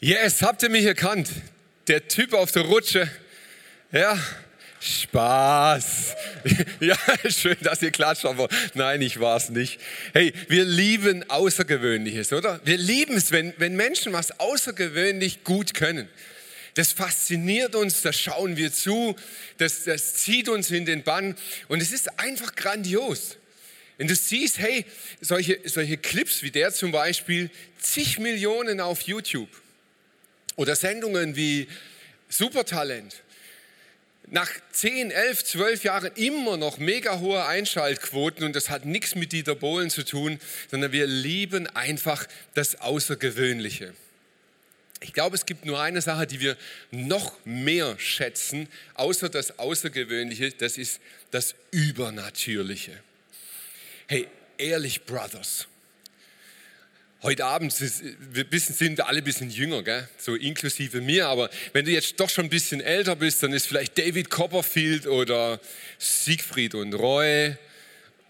Yes, habt ihr mich erkannt? Der Typ auf der Rutsche. Ja, Spaß. Ja, schön, dass ihr klatscht, aber nein, ich war es nicht. Hey, wir lieben Außergewöhnliches, oder? Wir lieben es, wenn, wenn Menschen was außergewöhnlich gut können. Das fasziniert uns, da schauen wir zu, das, das zieht uns in den Bann und es ist einfach grandios. Wenn du siehst, hey, solche, solche Clips wie der zum Beispiel, zig Millionen auf YouTube oder Sendungen wie Supertalent, nach 10, 11, 12 Jahren immer noch mega hohe Einschaltquoten und das hat nichts mit Dieter Bohlen zu tun, sondern wir lieben einfach das Außergewöhnliche. Ich glaube, es gibt nur eine Sache, die wir noch mehr schätzen, außer das Außergewöhnliche, das ist das Übernatürliche. Hey, ehrlich, Brothers. Heute Abend wir bisschen- sind alle ein bisschen jünger, gell? so inklusive mir, aber wenn du jetzt doch schon ein bisschen älter bist, dann ist vielleicht David Copperfield oder Siegfried und Roy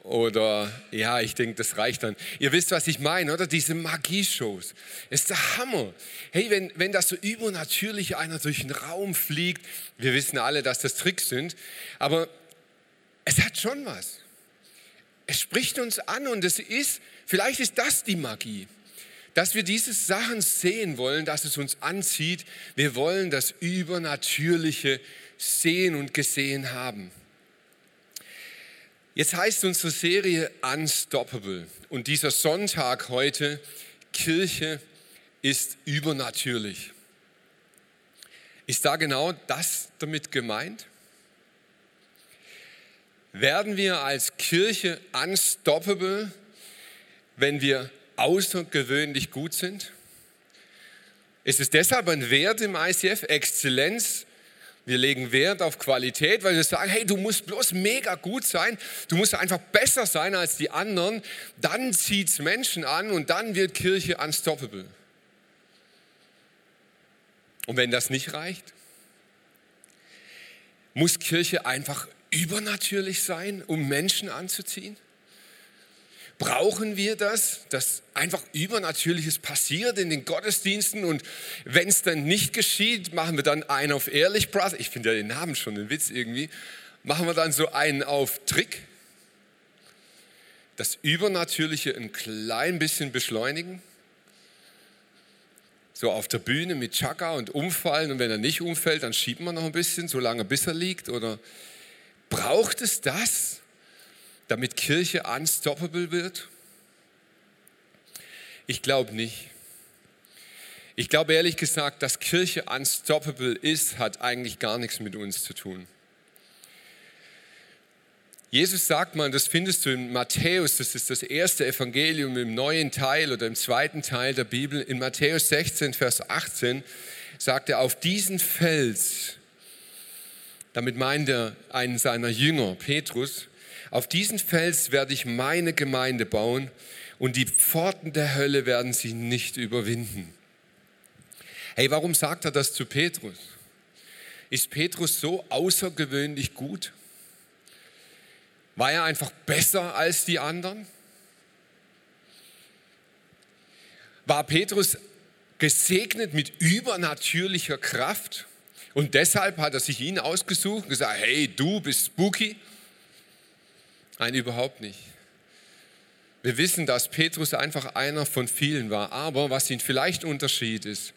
oder ja, ich denke, das reicht dann. Ihr wisst, was ich meine, oder? Diese Magie-Shows. Ist der Hammer. Hey, wenn, wenn das so übernatürlich einer durch den Raum fliegt, wir wissen alle, dass das Tricks sind, aber es hat schon was. Es spricht uns an und es ist, vielleicht ist das die Magie, dass wir diese Sachen sehen wollen, dass es uns anzieht. Wir wollen das Übernatürliche sehen und gesehen haben. Jetzt heißt unsere Serie Unstoppable und dieser Sonntag heute, Kirche ist übernatürlich. Ist da genau das damit gemeint? Werden wir als Kirche unstoppable, wenn wir außergewöhnlich gut sind? Ist es deshalb ein Wert im ICF, Exzellenz? Wir legen Wert auf Qualität, weil wir sagen, hey, du musst bloß mega gut sein, du musst einfach besser sein als die anderen, dann zieht es Menschen an und dann wird Kirche unstoppable. Und wenn das nicht reicht, muss Kirche einfach übernatürlich sein, um Menschen anzuziehen? Brauchen wir das, dass einfach Übernatürliches passiert in den Gottesdiensten und wenn es dann nicht geschieht, machen wir dann einen auf Ehrlich Brother. Ich finde ja den Namen schon ein Witz irgendwie. Machen wir dann so einen auf Trick? Das Übernatürliche ein klein bisschen beschleunigen? So auf der Bühne mit Chaka und umfallen und wenn er nicht umfällt, dann schieben wir noch ein bisschen, solange bis er liegt? Oder braucht es das? Damit Kirche unstoppable wird? Ich glaube nicht. Ich glaube ehrlich gesagt, dass Kirche unstoppable ist, hat eigentlich gar nichts mit uns zu tun. Jesus sagt mal, das findest du in Matthäus, das ist das erste Evangelium im neuen Teil oder im zweiten Teil der Bibel. In Matthäus 16, Vers 18 sagt er, auf diesen Fels, damit meint er einen seiner Jünger, Petrus, auf diesen Fels werde ich meine Gemeinde bauen und die Pforten der Hölle werden sie nicht überwinden. Hey, warum sagt er das zu Petrus? Ist Petrus so außergewöhnlich gut? War er einfach besser als die anderen? War Petrus gesegnet mit übernatürlicher Kraft und deshalb hat er sich ihn ausgesucht und gesagt, hey, du bist spooky? Nein, überhaupt nicht. Wir wissen, dass Petrus einfach einer von vielen war, aber was ihn vielleicht unterschied ist,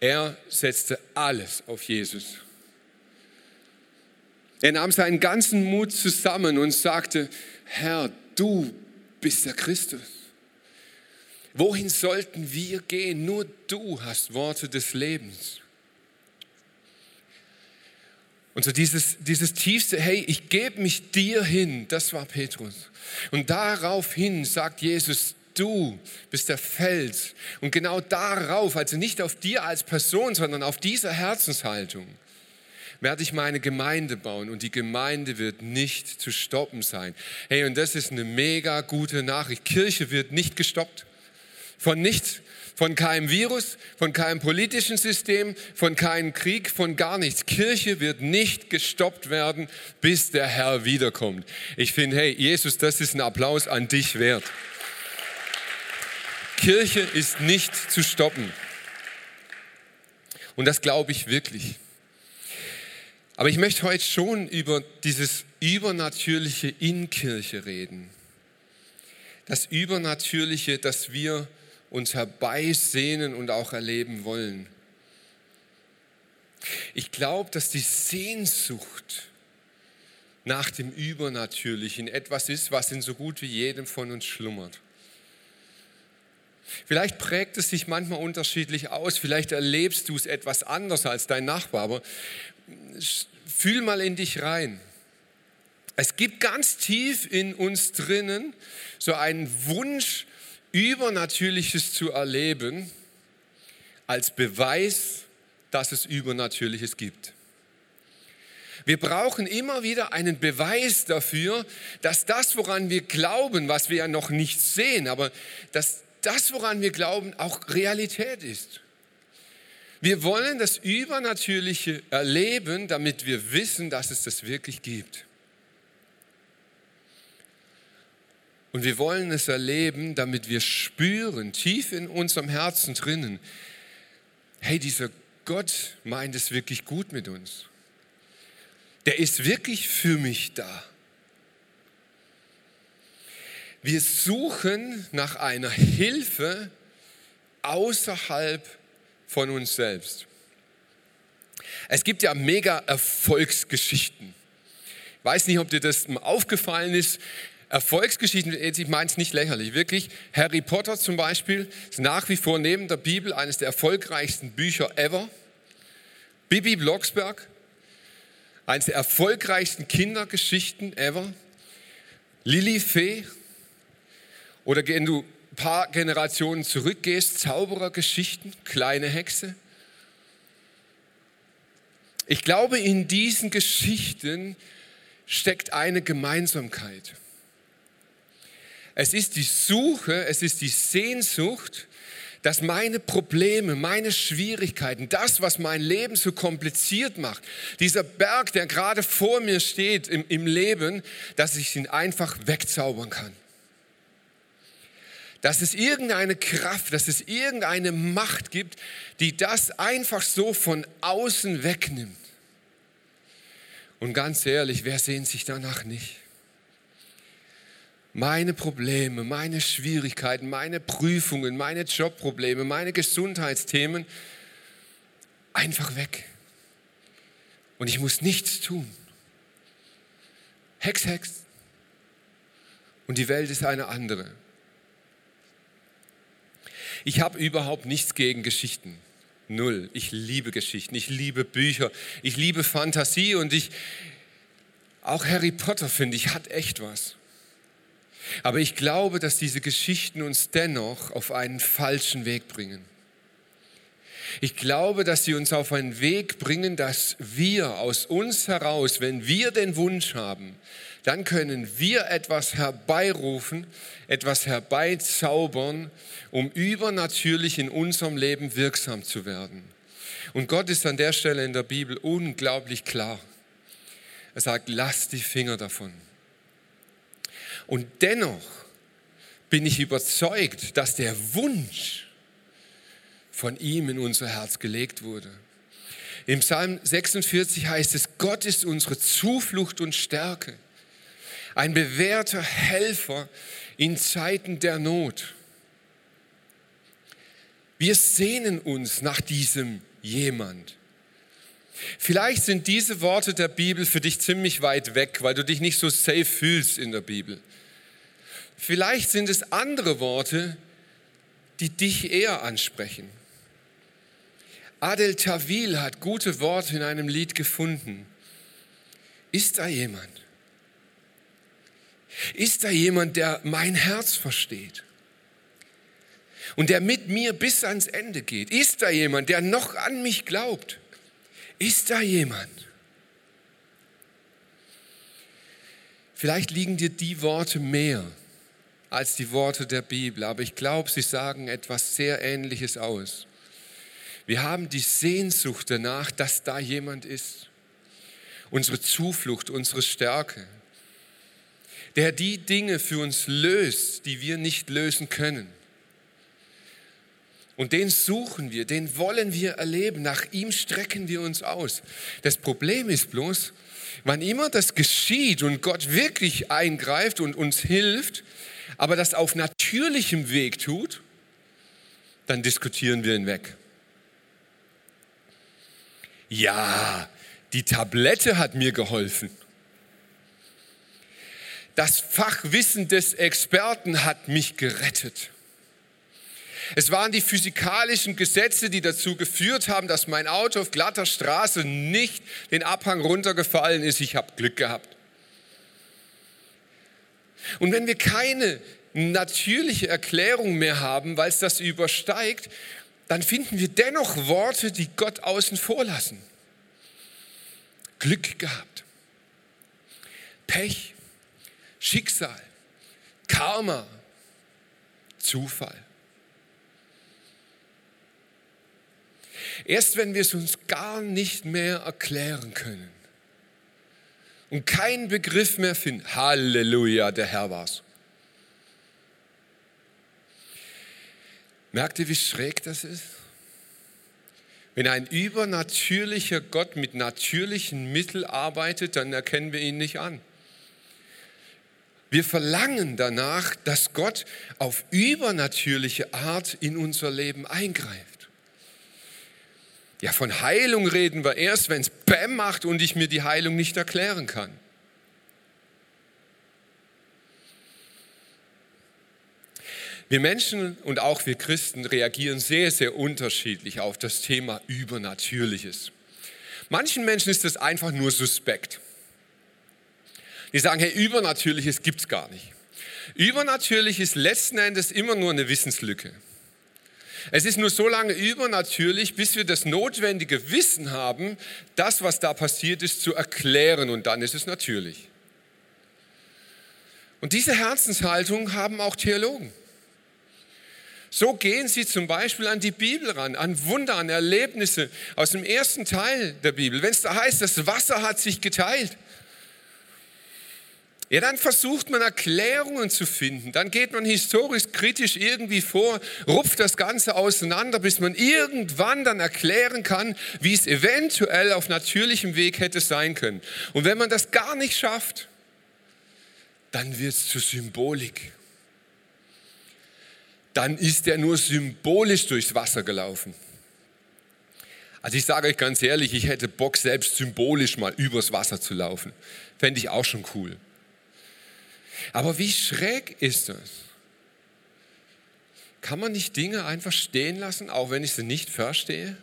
Er setzte alles auf Jesus. Er nahm seinen ganzen Mut zusammen und sagte, Herr, du bist der Christus. Wohin sollten wir gehen? Nur du hast Worte des Lebens. Und so dieses, dieses tiefste, hey, ich gebe mich dir hin, das war Petrus. Und daraufhin sagt Jesus, du bist der Fels. Und genau darauf, also nicht auf dir als Person, sondern auf dieser Herzenshaltung, werde ich meine Gemeinde bauen und die Gemeinde wird nicht zu stoppen sein. Hey, und das ist eine mega gute Nachricht. Kirche wird nicht gestoppt. Von nichts, von keinem Virus, von keinem politischen System, von keinem Krieg, von gar nichts. Kirche wird nicht gestoppt werden, bis der Herr wiederkommt. Ich finde, hey, Jesus, das ist ein Applaus an dich wert. Kirche ist nicht zu stoppen. Und das glaube ich wirklich. Aber ich möchte heute schon über dieses Übernatürliche in Kirche reden. Das Übernatürliche, das wir uns herbeisehnen und auch erleben wollen. Ich glaube, dass die Sehnsucht nach dem Übernatürlichen etwas ist, was in so gut wie jedem von uns schlummert. Vielleicht prägt es sich manchmal unterschiedlich aus, vielleicht erlebst du es etwas anders als dein Nachbar, aber fühl mal in dich rein. Es gibt ganz tief in uns drinnen so einen Wunsch, Übernatürliches zu erleben, als Beweis, dass es Übernatürliches gibt. Wir brauchen immer wieder einen Beweis dafür, dass das, woran wir glauben, was wir ja noch nicht sehen, aber dass das, woran wir glauben, auch Realität ist. Wir wollen das Übernatürliche erleben, damit wir wissen, dass es das wirklich gibt. Und wir wollen es erleben, damit wir spüren, tief in unserem Herzen drinnen, hey, dieser Gott meint es wirklich gut mit uns. Der ist wirklich für mich da. Wir suchen nach einer Hilfe außerhalb von uns selbst. Es gibt ja mega Erfolgsgeschichten. Ich weiß nicht, ob dir das aufgefallen ist. Erfolgsgeschichten, ich meine es nicht lächerlich, wirklich. Harry Potter zum Beispiel ist nach wie vor neben der Bibel eines der erfolgreichsten Bücher ever. Bibi Blocksberg, eines der erfolgreichsten Kindergeschichten ever. Lilly Fee, oder wenn du ein paar Generationen zurückgehst, Zauberergeschichten, kleine Hexe. Ich glaube, in diesen Geschichten steckt eine Gemeinsamkeit. Es ist die Suche, es ist die Sehnsucht, dass meine Probleme, meine Schwierigkeiten, das, was mein Leben so kompliziert macht, dieser Berg, der gerade vor mir steht im, im Leben, dass ich ihn einfach wegzaubern kann. Dass es irgendeine Kraft, dass es irgendeine Macht gibt, die das einfach so von außen wegnimmt. Und ganz ehrlich, wer sehnt sich danach nicht? Meine Probleme, meine Schwierigkeiten, meine Prüfungen, meine Jobprobleme, meine Gesundheitsthemen einfach weg. Und ich muss nichts tun. Hex, Hex. Und die Welt ist eine andere. Ich habe überhaupt nichts gegen Geschichten. Null. Ich liebe Geschichten, ich liebe Bücher, ich liebe Fantasie und ich, auch Harry Potter finde ich, hat echt was. Aber ich glaube, dass diese Geschichten uns dennoch auf einen falschen Weg bringen. Ich glaube, dass sie uns auf einen Weg bringen, dass wir aus uns heraus, wenn wir den Wunsch haben, dann können wir etwas herbeirufen, etwas herbeizaubern, um übernatürlich in unserem Leben wirksam zu werden. Und Gott ist an der Stelle in der Bibel unglaublich klar. Er sagt, lass die Finger davon. Und dennoch bin ich überzeugt, dass der Wunsch von ihm in unser Herz gelegt wurde. Im Psalm 46 heißt es, Gott ist unsere Zuflucht und Stärke, ein bewährter Helfer in Zeiten der Not. Wir sehnen uns nach diesem jemand. Vielleicht sind diese Worte der Bibel für dich ziemlich weit weg, weil du dich nicht so safe fühlst in der Bibel. Vielleicht sind es andere Worte, die dich eher ansprechen. Adel Tawil hat gute Worte in einem Lied gefunden. Ist da jemand? Ist da jemand, der mein Herz versteht? Und der mit mir bis ans Ende geht? Ist da jemand, der noch an mich glaubt? Ist da jemand? Vielleicht liegen dir die Worte mehr als die Worte der Bibel, aber ich glaube, sie sagen etwas sehr Ähnliches aus. Wir haben die Sehnsucht danach, dass da jemand ist. Unsere Zuflucht, unsere Stärke, der die Dinge für uns löst, die wir nicht lösen können. Und den suchen wir, den wollen wir erleben, nach ihm strecken wir uns aus. Das Problem ist bloß, wann immer das geschieht und Gott wirklich eingreift und uns hilft, aber das auf natürlichem Weg tut, dann diskutieren wir ihn weg. Ja, die Tablette hat mir geholfen. Das Fachwissen des Experten hat mich gerettet. Es waren die physikalischen Gesetze, die dazu geführt haben, dass mein Auto auf glatter Straße nicht den Abhang runtergefallen ist. Ich habe Glück gehabt. Und wenn wir keine natürliche Erklärung mehr haben, weil es das übersteigt, dann finden wir dennoch Worte, die Gott außen vor lassen. Glück gehabt, Pech, Schicksal, Karma, Zufall. Erst wenn wir es uns gar nicht mehr erklären können und keinen Begriff mehr finden, Halleluja, der Herr war's. Merkt ihr, wie schräg das ist? Wenn ein übernatürlicher Gott mit natürlichen Mitteln arbeitet, dann erkennen wir ihn nicht an. Wir verlangen danach, dass Gott auf übernatürliche Art in unser Leben eingreift. Ja, von Heilung reden wir erst, wenn es Bäm macht und ich mir die Heilung nicht erklären kann. Wir Menschen und auch wir Christen reagieren sehr, sehr unterschiedlich auf das Thema Übernatürliches. Manchen Menschen ist das einfach nur suspekt. Die sagen, hey, Übernatürliches gibt es gar nicht. Übernatürlich ist letzten Endes immer nur eine Wissenslücke. Es ist nur so lange übernatürlich, bis wir das notwendige Wissen haben, das, was da passiert ist, zu erklären und dann ist es natürlich. Und diese Herzenshaltung haben auch Theologen. So gehen sie zum Beispiel an die Bibel ran, an Wunder, an Erlebnisse aus dem ersten Teil der Bibel. Wenn es da heißt, das Wasser hat sich geteilt, ja, dann versucht man Erklärungen zu finden. Dann geht man historisch kritisch irgendwie vor, rupft das Ganze auseinander, bis man irgendwann dann erklären kann, wie es eventuell auf natürlichem Weg hätte sein können. Und wenn man das gar nicht schafft, dann wird es zur Symbolik. Dann ist er nur symbolisch durchs Wasser gelaufen. Also ich sage euch ganz ehrlich, ich hätte Bock, selbst symbolisch mal übers Wasser zu laufen. Fände ich auch schon cool. Aber wie schräg ist das? Kann man nicht Dinge einfach stehen lassen, auch wenn ich sie nicht verstehe?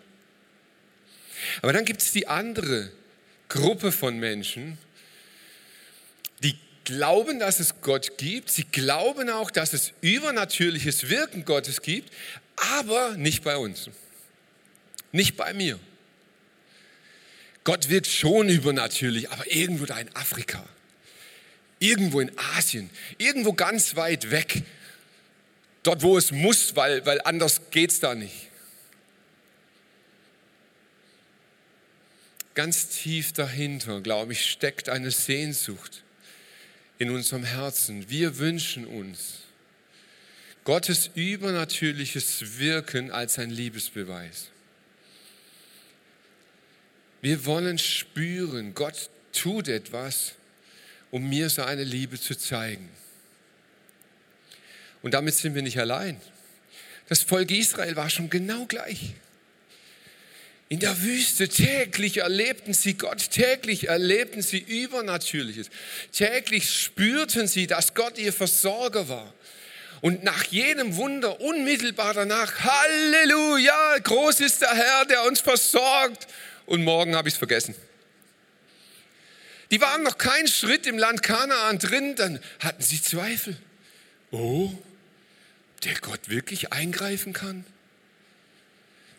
Aber dann gibt es die andere Gruppe von Menschen, die glauben, dass es Gott gibt. Sie glauben auch, dass es übernatürliches Wirken Gottes gibt, aber nicht bei uns. Nicht bei mir. Gott wirkt schon übernatürlich, aber irgendwo da in Afrika irgendwo in Asien, irgendwo ganz weit weg, dort wo es muss, weil, weil anders geht es da nicht. Ganz tief dahinter, glaube ich, steckt eine Sehnsucht in unserem Herzen. Wir wünschen uns Gottes übernatürliches Wirken als ein Liebesbeweis. Wir wollen spüren, Gott tut etwas um mir seine Liebe zu zeigen. Und damit sind wir nicht allein. Das Volk Israel war schon genau gleich. In der Wüste täglich erlebten sie Gott, täglich erlebten sie Übernatürliches. Täglich spürten sie, dass Gott ihr Versorger war. Und nach jedem Wunder unmittelbar danach, Halleluja, groß ist der Herr, der uns versorgt. Und morgen habe ich es vergessen. Die waren noch keinen Schritt im Land Kanaan drin, dann hatten sie Zweifel. Oh, der Gott wirklich eingreifen kann?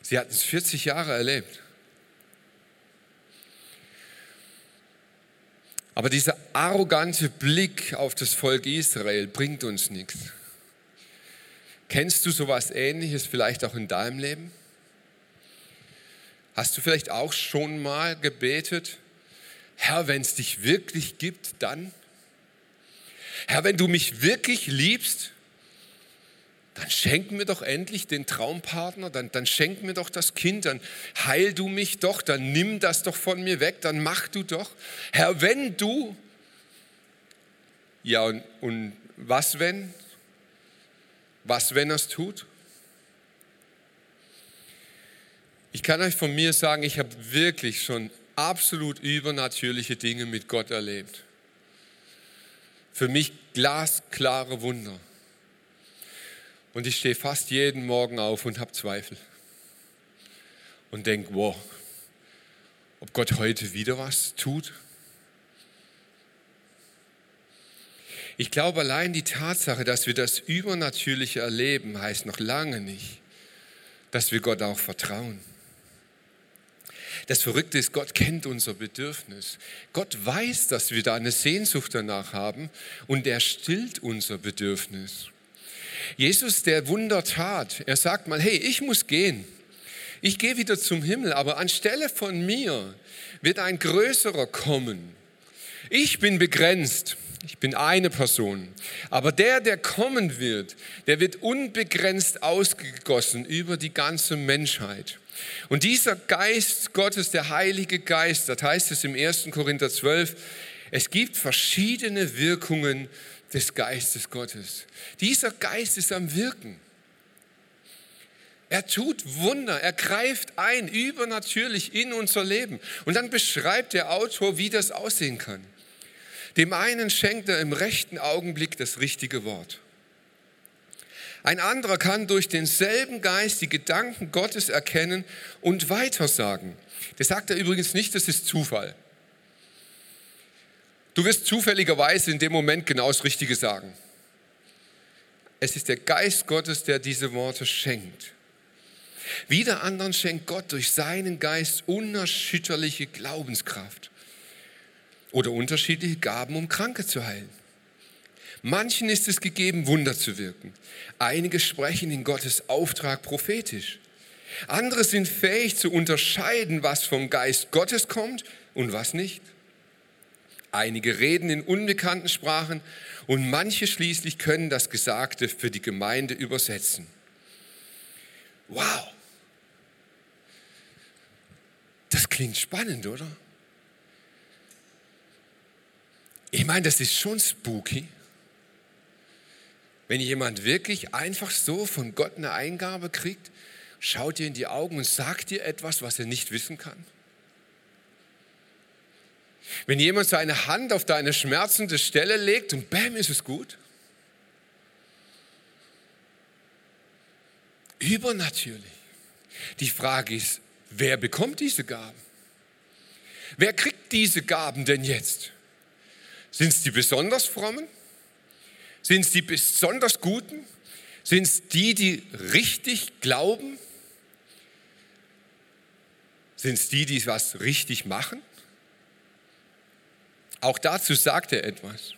Sie hatten es 40 Jahre erlebt. Aber dieser arrogante Blick auf das Volk Israel bringt uns nichts. Kennst du sowas ähnliches vielleicht auch in deinem Leben? Hast du vielleicht auch schon mal gebetet, Herr, wenn es dich wirklich gibt, dann? Herr, wenn du mich wirklich liebst, dann schenk mir doch endlich den Traumpartner, dann, dann schenk mir doch das Kind, dann heil du mich doch, dann nimm das doch von mir weg, dann mach du doch. Herr, wenn du, ja und, und was wenn? Was wenn er es tut? Ich kann euch von mir sagen, ich habe wirklich schon absolut übernatürliche Dinge mit Gott erlebt. Für mich glasklare Wunder. Und ich stehe fast jeden Morgen auf und habe Zweifel. Und denke, wow, ob Gott heute wieder was tut? Ich glaube, allein die Tatsache, dass wir das Übernatürliche erleben, heißt noch lange nicht, dass wir Gott auch vertrauen. Das Verrückte ist, Gott kennt unser Bedürfnis. Gott weiß, dass wir da eine Sehnsucht danach haben und er stillt unser Bedürfnis. Jesus, der Wunder tat, er sagt mal, hey, ich muss gehen. Ich gehe wieder zum Himmel, aber anstelle von mir wird ein größerer kommen. Ich bin begrenzt. Ich bin eine Person. Aber der, der kommen wird, der wird unbegrenzt ausgegossen über die ganze Menschheit. Und dieser Geist Gottes, der Heilige Geist, das heißt es im 1. Korinther 12, es gibt verschiedene Wirkungen des Geistes Gottes. Dieser Geist ist am Wirken. Er tut Wunder, er greift ein, übernatürlich in unser Leben. Und dann beschreibt der Autor, wie das aussehen kann. Dem einen schenkt er im rechten Augenblick das richtige Wort. Ein anderer kann durch denselben Geist die Gedanken Gottes erkennen und weitersagen. Das sagt er übrigens nicht, das ist Zufall. Du wirst zufälligerweise in dem Moment genau das Richtige sagen. Es ist der Geist Gottes, der diese Worte schenkt. Wieder anderen schenkt Gott durch seinen Geist unerschütterliche Glaubenskraft oder unterschiedliche Gaben, um Kranke zu heilen. Manchen ist es gegeben, Wunder zu wirken. Einige sprechen in Gottes Auftrag prophetisch. Andere sind fähig zu unterscheiden, was vom Geist Gottes kommt und was nicht. Einige reden in unbekannten Sprachen und manche schließlich können das Gesagte für die Gemeinde übersetzen. Wow! Das klingt spannend, oder? Ich meine, das ist schon spooky. Wenn jemand wirklich einfach so von Gott eine Eingabe kriegt, schaut dir in die Augen und sagt dir etwas, was er nicht wissen kann. Wenn jemand seine Hand auf deine schmerzende Stelle legt und bam, ist es gut. Übernatürlich. Die Frage ist, wer bekommt diese Gaben? Wer kriegt diese Gaben denn jetzt? Sind es die besonders frommen? Sind es die besonders Guten? Sind es die, die richtig glauben? Sind es die, die was richtig machen? Auch dazu sagt er etwas.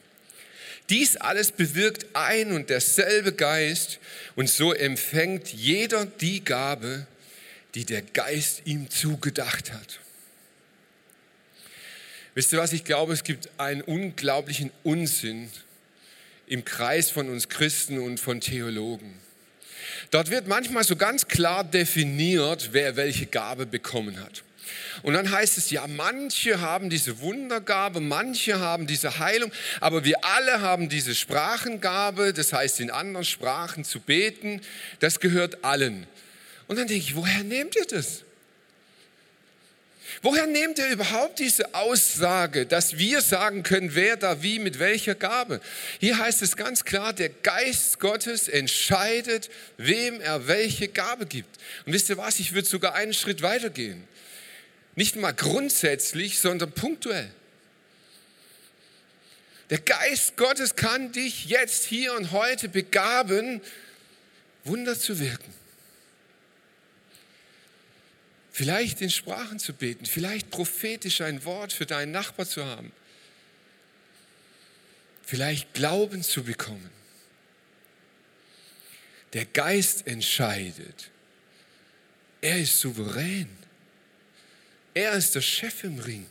Dies alles bewirkt ein und derselbe Geist und so empfängt jeder die Gabe, die der Geist ihm zugedacht hat. Wisst ihr was, ich glaube, es gibt einen unglaublichen Unsinn im Kreis von uns Christen und von Theologen. Dort wird manchmal so ganz klar definiert, wer welche Gabe bekommen hat. Und dann heißt es, ja, manche haben diese Wundergabe, manche haben diese Heilung, aber wir alle haben diese Sprachengabe, das heißt in anderen Sprachen zu beten, das gehört allen. Und dann denke ich, woher nehmt ihr das? Woher nehmt ihr überhaupt diese Aussage, dass wir sagen können, wer da wie mit welcher Gabe? Hier heißt es ganz klar, der Geist Gottes entscheidet, wem er welche Gabe gibt. Und wisst ihr was, ich würde sogar einen Schritt weiter gehen. Nicht mal grundsätzlich, sondern punktuell. Der Geist Gottes kann dich jetzt, hier und heute begaben, Wunder zu wirken. Vielleicht in Sprachen zu beten, vielleicht prophetisch ein Wort für deinen Nachbar zu haben, vielleicht Glauben zu bekommen. Der Geist entscheidet. Er ist souverän. Er ist der Chef im Ring.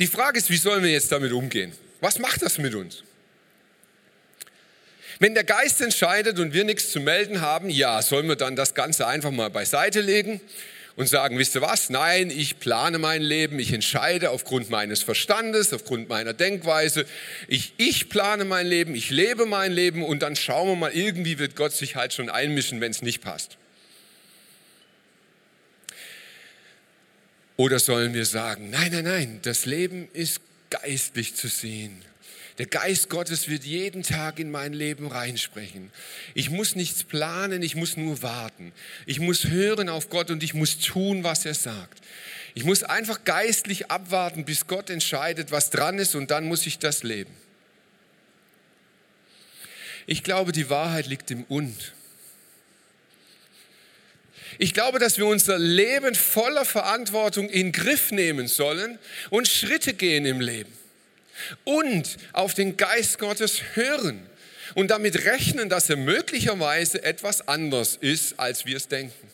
Die Frage ist, wie sollen wir jetzt damit umgehen? Was macht das mit uns? Wenn der Geist entscheidet und wir nichts zu melden haben, ja, sollen wir dann das Ganze einfach mal beiseite legen und sagen, wisst ihr was? Nein, ich plane mein Leben, ich entscheide aufgrund meines Verstandes, aufgrund meiner Denkweise. Ich, ich plane mein Leben, ich lebe mein Leben und dann schauen wir mal, irgendwie wird Gott sich halt schon einmischen, wenn es nicht passt. Oder sollen wir sagen, nein, nein, nein, das Leben ist geistlich zu sehen. Der Geist Gottes wird jeden Tag in mein Leben reinsprechen. Ich muss nichts planen, ich muss nur warten. Ich muss hören auf Gott und ich muss tun, was er sagt. Ich muss einfach geistlich abwarten, bis Gott entscheidet, was dran ist und dann muss ich das leben. Ich glaube, die Wahrheit liegt im Und. Ich glaube, dass wir unser Leben voller Verantwortung in Griff nehmen sollen und Schritte gehen im Leben. Und auf den Geist Gottes hören und damit rechnen, dass er möglicherweise etwas anders ist, als wir es denken.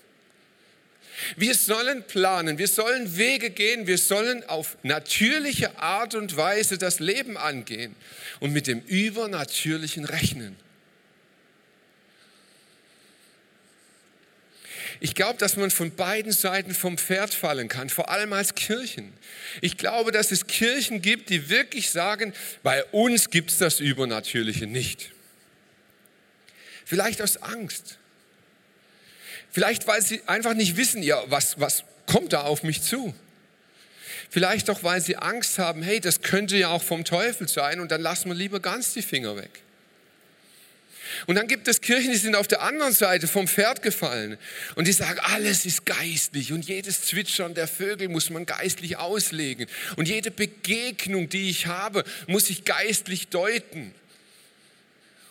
Wir sollen planen, wir sollen Wege gehen, wir sollen auf natürliche Art und Weise das Leben angehen und mit dem Übernatürlichen rechnen. Ich glaube, dass man von beiden Seiten vom Pferd fallen kann, vor allem als Kirchen. Ich glaube, dass es Kirchen gibt, die wirklich sagen, bei uns gibt es das Übernatürliche nicht. Vielleicht aus Angst. Vielleicht, weil sie einfach nicht wissen, ja, was, was kommt da auf mich zu. Vielleicht auch, weil sie Angst haben, hey, das könnte ja auch vom Teufel sein und dann lassen wir lieber ganz die Finger weg. Und dann gibt es Kirchen, die sind auf der anderen Seite vom Pferd gefallen und die sagen, alles ist geistlich und jedes Zwitschern der Vögel muss man geistlich auslegen und jede Begegnung, die ich habe, muss ich geistlich deuten.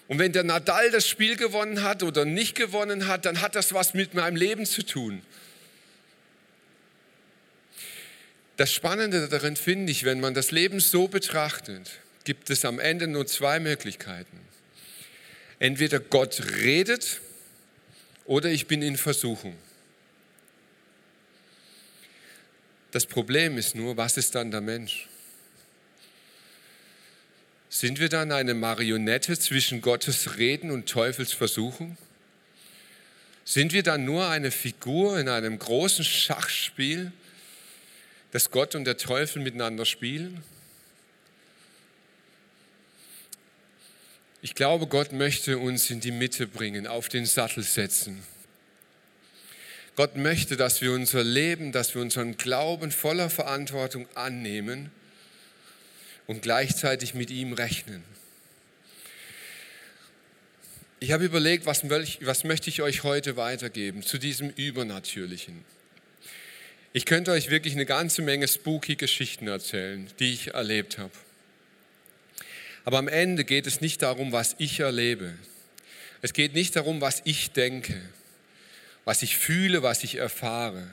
Und wenn der Nadal das Spiel gewonnen hat oder nicht gewonnen hat, dann hat das was mit meinem Leben zu tun. Das Spannende darin finde ich, wenn man das Leben so betrachtet, gibt es am Ende nur zwei Möglichkeiten. Entweder Gott redet oder ich bin in Versuchung. Das Problem ist nur, was ist dann der Mensch? Sind wir dann eine Marionette zwischen Gottes Reden und Teufels Versuchung? Sind wir dann nur eine Figur in einem großen Schachspiel, das Gott und der Teufel miteinander spielen? Ich glaube, Gott möchte uns in die Mitte bringen, auf den Sattel setzen. Gott möchte, dass wir unser Leben, dass wir unseren Glauben voller Verantwortung annehmen und gleichzeitig mit ihm rechnen. Ich habe überlegt, was, was möchte ich euch heute weitergeben zu diesem Übernatürlichen. Ich könnte euch wirklich eine ganze Menge spooky Geschichten erzählen, die ich erlebt habe. Aber am Ende geht es nicht darum, was ich erlebe. Es geht nicht darum, was ich denke, was ich fühle, was ich erfahre.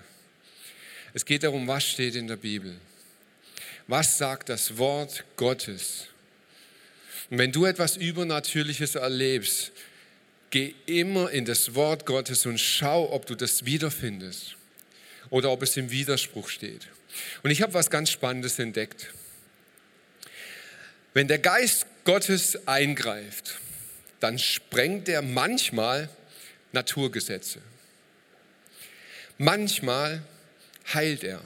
Es geht darum, was steht in der Bibel. Was sagt das Wort Gottes? Und wenn du etwas Übernatürliches erlebst, geh immer in das Wort Gottes und schau, ob du das wiederfindest oder ob es im Widerspruch steht. Und ich habe was ganz Spannendes entdeckt. Wenn der Geist Gottes eingreift, dann sprengt er manchmal Naturgesetze. Manchmal heilt er.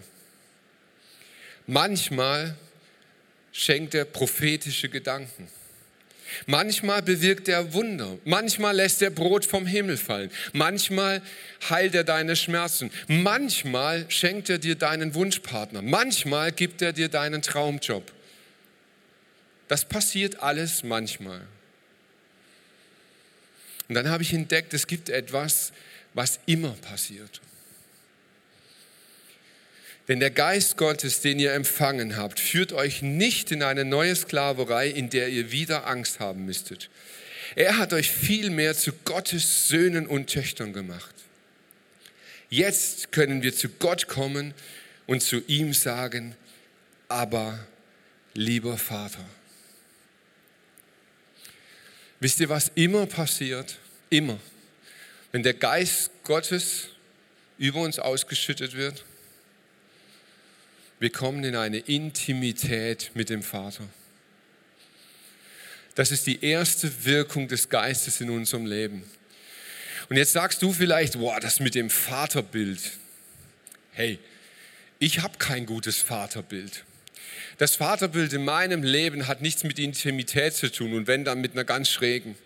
Manchmal schenkt er prophetische Gedanken. Manchmal bewirkt er Wunder. Manchmal lässt er Brot vom Himmel fallen. Manchmal heilt er deine Schmerzen. Manchmal schenkt er dir deinen Wunschpartner. Manchmal gibt er dir deinen Traumjob. Das passiert alles manchmal. Und dann habe ich entdeckt, es gibt etwas, was immer passiert. Denn der Geist Gottes, den ihr empfangen habt, führt euch nicht in eine neue Sklaverei, in der ihr wieder Angst haben müsstet. Er hat euch vielmehr zu Gottes Söhnen und Töchtern gemacht. Jetzt können wir zu Gott kommen und zu ihm sagen, aber lieber Vater. Wisst ihr, was immer passiert? Immer. Wenn der Geist Gottes über uns ausgeschüttet wird, wir kommen in eine Intimität mit dem Vater. Das ist die erste Wirkung des Geistes in unserem Leben. Und jetzt sagst du vielleicht, boah, das mit dem Vaterbild. Hey, ich habe kein gutes Vaterbild. Das Vaterbild in meinem Leben hat nichts mit Intimität zu tun und wenn dann mit einer ganz schrägen.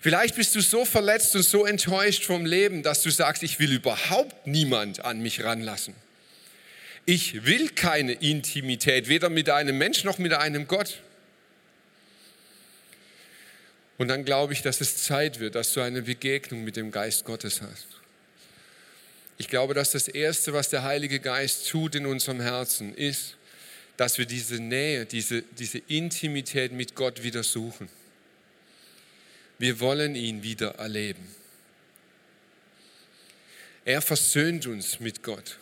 Vielleicht bist du so verletzt und so enttäuscht vom Leben, dass du sagst, ich will überhaupt niemand an mich ranlassen. Ich will keine Intimität, weder mit einem Mensch noch mit einem Gott. Und dann glaube ich, dass es Zeit wird, dass du eine Begegnung mit dem Geist Gottes hast. Ich glaube, dass das Erste, was der Heilige Geist tut in unserem Herzen, ist, dass wir diese Nähe, diese, diese Intimität mit Gott wieder suchen. Wir wollen ihn wieder erleben. Er versöhnt uns mit Gott.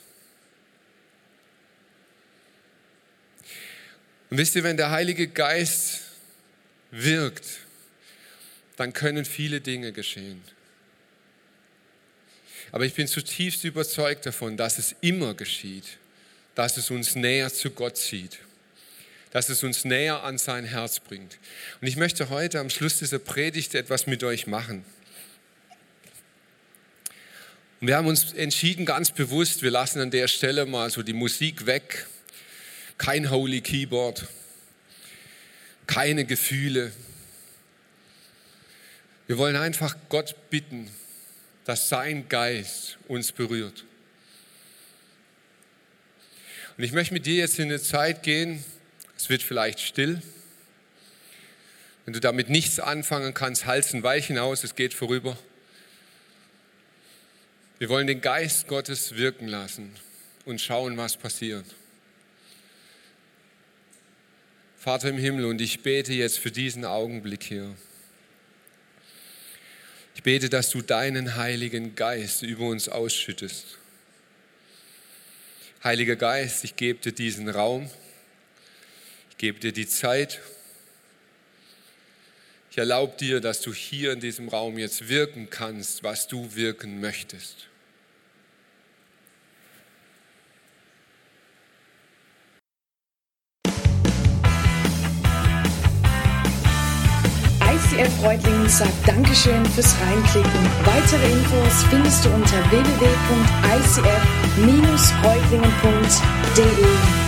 Und wisst ihr, wenn der Heilige Geist wirkt, dann können viele Dinge geschehen. Aber ich bin zutiefst überzeugt davon, dass es immer geschieht, dass es uns näher zu Gott zieht, dass es uns näher an sein Herz bringt. Und ich möchte heute am Schluss dieser Predigt etwas mit euch machen. Und wir haben uns entschieden, ganz bewusst, wir lassen an der Stelle mal so die Musik weg kein Holy Keyboard, keine Gefühle. Wir wollen einfach Gott bitten, dass sein Geist uns berührt. Und ich möchte mit dir jetzt in eine Zeit gehen, es wird vielleicht still. Wenn du damit nichts anfangen kannst, halten Weichen aus, es geht vorüber. Wir wollen den Geist Gottes wirken lassen und schauen, was passiert. Vater im Himmel, und ich bete jetzt für diesen Augenblick hier. Ich bete, dass du deinen Heiligen Geist über uns ausschüttest. Heiliger Geist, ich gebe dir diesen Raum, ich gebe dir die Zeit. Ich erlaube dir, dass du hier in diesem Raum jetzt wirken kannst, was du wirken möchtest. ICF Reutlingen sagt Dankeschön fürs Reinklicken. Weitere Infos findest du unter www.icf-reutlingen.de.